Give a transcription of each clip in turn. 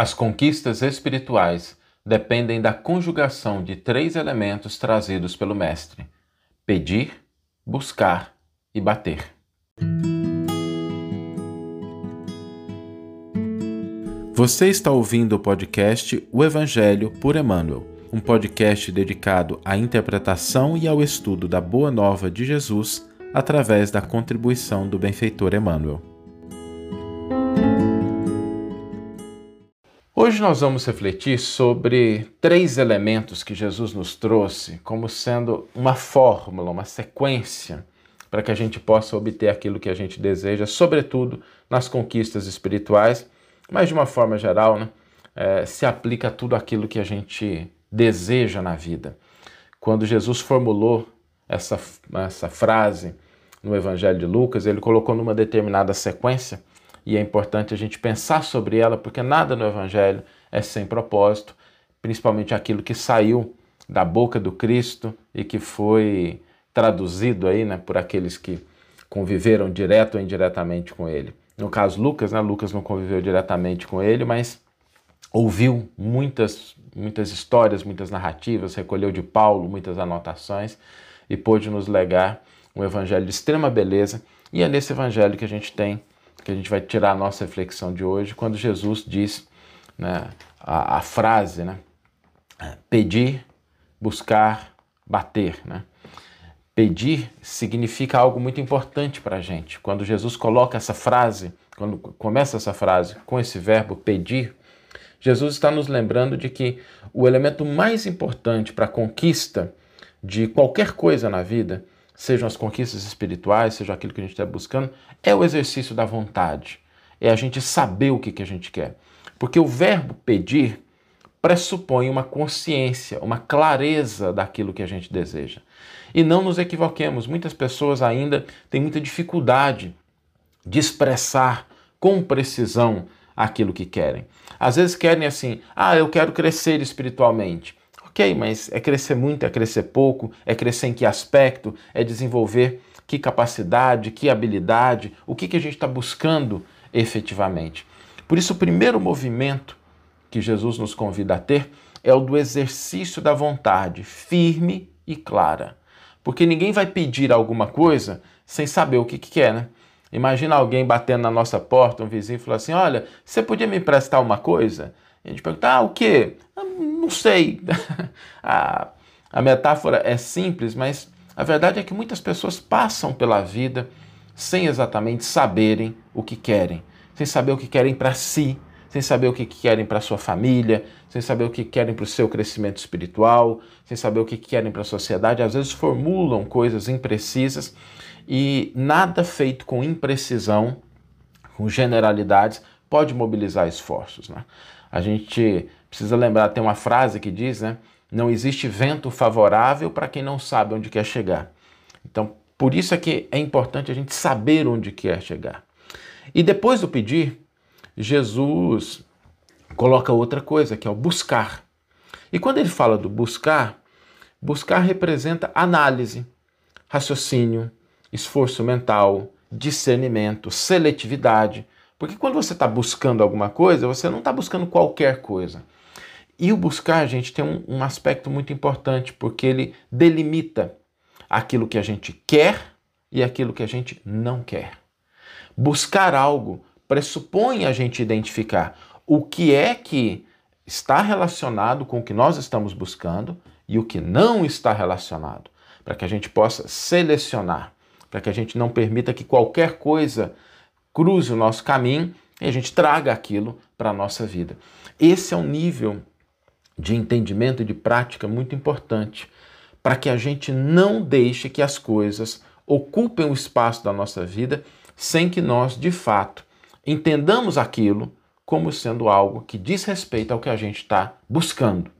As conquistas espirituais dependem da conjugação de três elementos trazidos pelo Mestre: pedir, buscar e bater. Você está ouvindo o podcast O Evangelho por Emmanuel, um podcast dedicado à interpretação e ao estudo da Boa Nova de Jesus através da contribuição do benfeitor Emmanuel. Hoje nós vamos refletir sobre três elementos que Jesus nos trouxe como sendo uma fórmula, uma sequência para que a gente possa obter aquilo que a gente deseja, sobretudo nas conquistas espirituais, mas de uma forma geral, né, é, se aplica a tudo aquilo que a gente deseja na vida. Quando Jesus formulou essa, essa frase no Evangelho de Lucas, ele colocou numa determinada sequência e é importante a gente pensar sobre ela, porque nada no Evangelho é sem propósito, principalmente aquilo que saiu da boca do Cristo e que foi traduzido aí, né, por aqueles que conviveram direto ou indiretamente com ele. No caso Lucas, né, Lucas não conviveu diretamente com ele, mas ouviu muitas muitas histórias, muitas narrativas, recolheu de Paulo muitas anotações e pôde nos legar um evangelho de extrema beleza. E é nesse evangelho que a gente tem que a gente vai tirar a nossa reflexão de hoje, quando Jesus diz né, a, a frase, né, pedir, buscar, bater. Né? Pedir significa algo muito importante para a gente. Quando Jesus coloca essa frase, quando começa essa frase com esse verbo pedir, Jesus está nos lembrando de que o elemento mais importante para a conquista de qualquer coisa na vida sejam as conquistas espirituais, seja aquilo que a gente está buscando, é o exercício da vontade. É a gente saber o que, que a gente quer. Porque o verbo pedir pressupõe uma consciência, uma clareza daquilo que a gente deseja. E não nos equivoquemos, muitas pessoas ainda têm muita dificuldade de expressar com precisão aquilo que querem. Às vezes querem assim: ah, eu quero crescer espiritualmente. Ok, mas é crescer muito, é crescer pouco, é crescer em que aspecto, é desenvolver que capacidade, que habilidade, o que, que a gente está buscando efetivamente. Por isso, o primeiro movimento que Jesus nos convida a ter é o do exercício da vontade, firme e clara. Porque ninguém vai pedir alguma coisa sem saber o que, que quer, né? Imagina alguém batendo na nossa porta, um vizinho, falando assim: Olha, você podia me emprestar uma coisa? A gente pergunta: Ah, o quê? Ah, não sei. a, a metáfora é simples, mas a verdade é que muitas pessoas passam pela vida sem exatamente saberem o que querem, sem saber o que querem para si, sem saber o que querem para sua família, sem saber o que querem para o seu crescimento espiritual, sem saber o que querem para a sociedade. Às vezes formulam coisas imprecisas e nada feito com imprecisão, com generalidades, pode mobilizar esforços. Né? A gente precisa lembrar, tem uma frase que diz, né? Não existe vento favorável para quem não sabe onde quer chegar. Então, por isso é que é importante a gente saber onde quer chegar. E depois do pedir, Jesus coloca outra coisa, que é o buscar. E quando ele fala do buscar, buscar representa análise, raciocínio, esforço mental, discernimento, seletividade. Porque quando você está buscando alguma coisa, você não está buscando qualquer coisa. E o buscar, gente, tem um, um aspecto muito importante, porque ele delimita aquilo que a gente quer e aquilo que a gente não quer. Buscar algo pressupõe a gente identificar o que é que está relacionado com o que nós estamos buscando e o que não está relacionado, para que a gente possa selecionar, para que a gente não permita que qualquer coisa cruze o nosso caminho e a gente traga aquilo para a nossa vida. Esse é um nível de entendimento e de prática muito importante para que a gente não deixe que as coisas ocupem o espaço da nossa vida sem que nós, de fato, entendamos aquilo como sendo algo que diz respeito ao que a gente está buscando.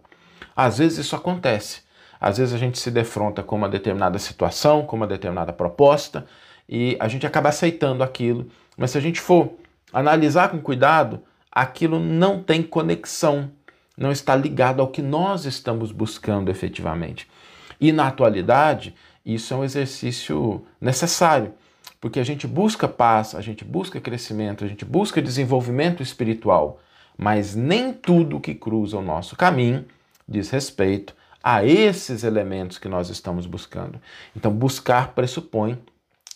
Às vezes isso acontece. Às vezes a gente se defronta com uma determinada situação, com uma determinada proposta, e a gente acaba aceitando aquilo. Mas se a gente for analisar com cuidado, aquilo não tem conexão, não está ligado ao que nós estamos buscando efetivamente. E na atualidade, isso é um exercício necessário, porque a gente busca paz, a gente busca crescimento, a gente busca desenvolvimento espiritual, mas nem tudo que cruza o nosso caminho diz respeito a esses elementos que nós estamos buscando. Então, buscar pressupõe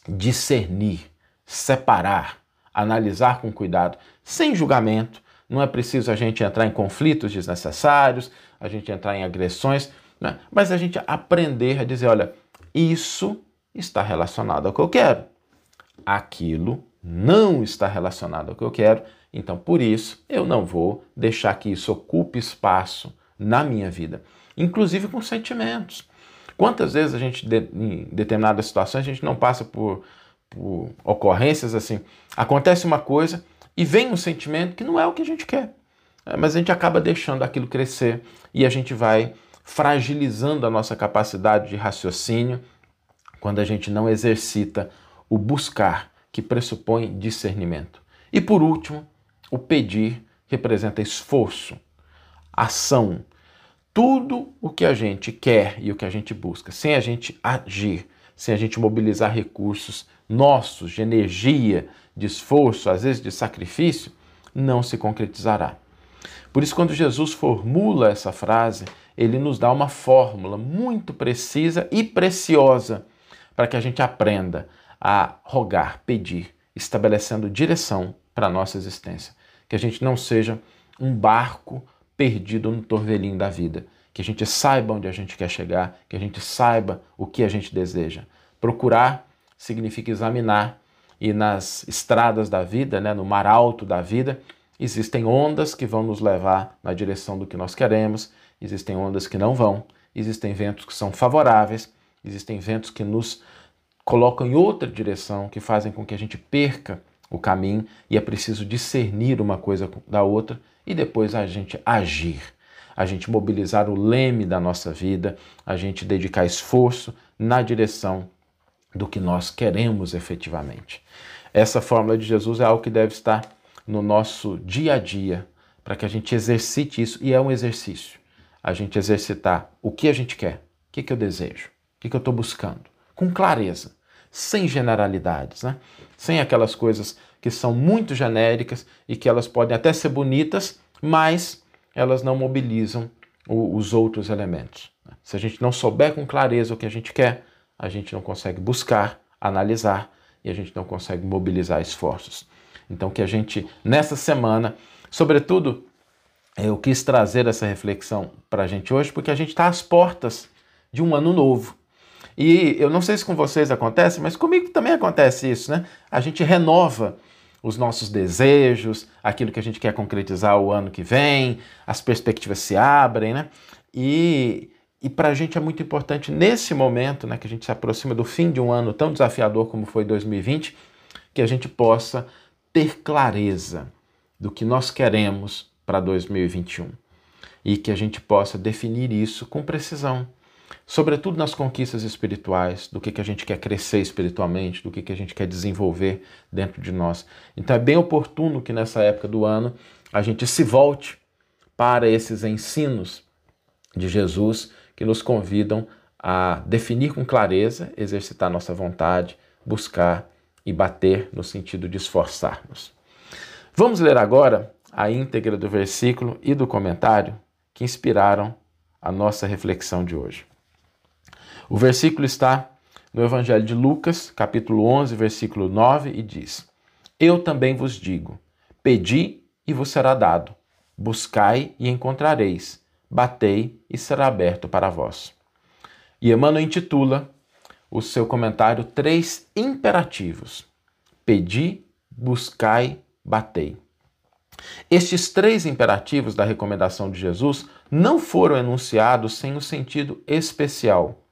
discernir, separar, analisar com cuidado, sem julgamento. Não é preciso a gente entrar em conflitos desnecessários, a gente entrar em agressões, né? mas a gente aprender a dizer: olha, isso está relacionado ao que eu quero, aquilo não está relacionado ao que eu quero, então por isso eu não vou deixar que isso ocupe espaço na minha vida, inclusive com sentimentos. Quantas vezes a gente, em determinadas situações, a gente não passa por, por ocorrências assim, acontece uma coisa e vem um sentimento que não é o que a gente quer, é, mas a gente acaba deixando aquilo crescer e a gente vai fragilizando a nossa capacidade de raciocínio quando a gente não exercita o buscar, que pressupõe discernimento. E por último, o pedir representa esforço, ação, tudo o que a gente quer e o que a gente busca, sem a gente agir, sem a gente mobilizar recursos nossos, de energia, de esforço, às vezes de sacrifício, não se concretizará. Por isso, quando Jesus formula essa frase, ele nos dá uma fórmula muito precisa e preciosa para que a gente aprenda a rogar, pedir, estabelecendo direção para a nossa existência. Que a gente não seja um barco perdido no torvelinho da vida. Que a gente saiba onde a gente quer chegar, que a gente saiba o que a gente deseja. Procurar significa examinar, e nas estradas da vida, né, no mar alto da vida, existem ondas que vão nos levar na direção do que nós queremos, existem ondas que não vão, existem ventos que são favoráveis, existem ventos que nos colocam em outra direção, que fazem com que a gente perca o caminho e é preciso discernir uma coisa da outra e depois a gente agir, a gente mobilizar o leme da nossa vida, a gente dedicar esforço na direção do que nós queremos efetivamente. Essa fórmula de Jesus é algo que deve estar no nosso dia a dia, para que a gente exercite isso, e é um exercício. A gente exercitar o que a gente quer, o que, que eu desejo, o que, que eu estou buscando, com clareza, sem generalidades, né? sem aquelas coisas que são muito genéricas e que elas podem até ser bonitas, mas elas não mobilizam o, os outros elementos. Se a gente não souber com clareza o que a gente quer, a gente não consegue buscar, analisar e a gente não consegue mobilizar esforços. Então, que a gente, nessa semana, sobretudo, eu quis trazer essa reflexão para a gente hoje, porque a gente está às portas de um ano novo. E eu não sei se com vocês acontece, mas comigo também acontece isso, né? A gente renova os nossos desejos, aquilo que a gente quer concretizar o ano que vem, as perspectivas se abrem, né? E, e para a gente é muito importante nesse momento, né, que a gente se aproxima do fim de um ano tão desafiador como foi 2020, que a gente possa ter clareza do que nós queremos para 2021 e que a gente possa definir isso com precisão sobretudo nas conquistas espirituais, do que, que a gente quer crescer espiritualmente, do que, que a gente quer desenvolver dentro de nós. Então é bem oportuno que nessa época do ano a gente se volte para esses ensinos de Jesus que nos convidam a definir com clareza, exercitar nossa vontade, buscar e bater no sentido de esforçarmos. Vamos ler agora a íntegra do versículo e do comentário que inspiraram a nossa reflexão de hoje. O versículo está no Evangelho de Lucas, capítulo 11, versículo 9, e diz: Eu também vos digo: pedi e vos será dado, buscai e encontrareis, batei e será aberto para vós. E Emmanuel intitula o seu comentário Três Imperativos: Pedi, buscai, batei. Estes três imperativos da recomendação de Jesus não foram enunciados sem um sentido especial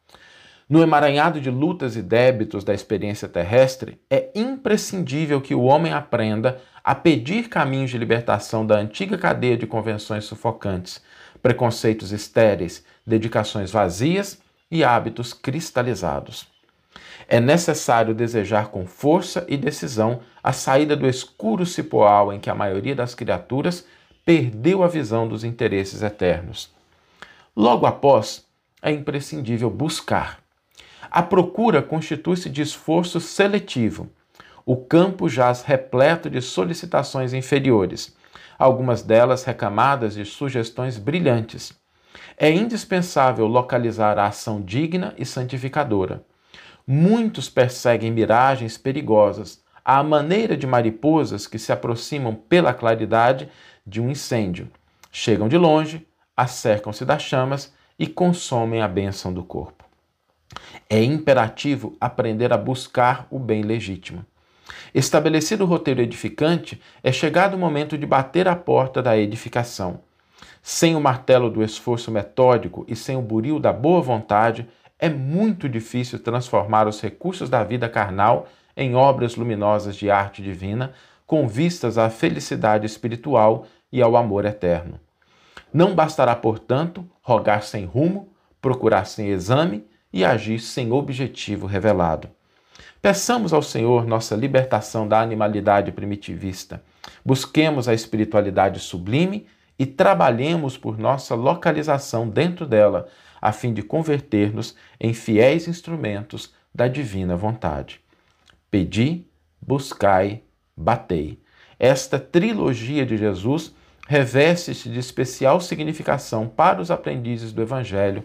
no emaranhado de lutas e débitos da experiência terrestre, é imprescindível que o homem aprenda a pedir caminhos de libertação da antiga cadeia de convenções sufocantes, preconceitos estéreis, dedicações vazias e hábitos cristalizados. É necessário desejar com força e decisão a saída do escuro cipoal em que a maioria das criaturas perdeu a visão dos interesses eternos. Logo após, é imprescindível buscar, a procura constitui-se de esforço seletivo. O campo jaz repleto de solicitações inferiores. algumas delas recamadas de sugestões brilhantes. É indispensável localizar a ação digna e santificadora. Muitos perseguem miragens perigosas, à maneira de mariposas que se aproximam pela claridade de um incêndio. Chegam de longe, acercam-se das chamas e consomem a bênção do corpo. É imperativo aprender a buscar o bem legítimo. Estabelecido o roteiro edificante, é chegado o momento de bater a porta da edificação. Sem o martelo do esforço metódico e sem o buril da boa vontade, é muito difícil transformar os recursos da vida carnal em obras luminosas de arte divina, com vistas à felicidade espiritual e ao amor eterno. Não bastará, portanto, rogar sem rumo, procurar sem exame e agir sem objetivo revelado. Peçamos ao Senhor nossa libertação da animalidade primitivista. Busquemos a espiritualidade sublime e trabalhemos por nossa localização dentro dela, a fim de converter-nos em fiéis instrumentos da divina vontade. Pedi, buscai, batei. Esta trilogia de Jesus reveste-se de especial significação para os aprendizes do Evangelho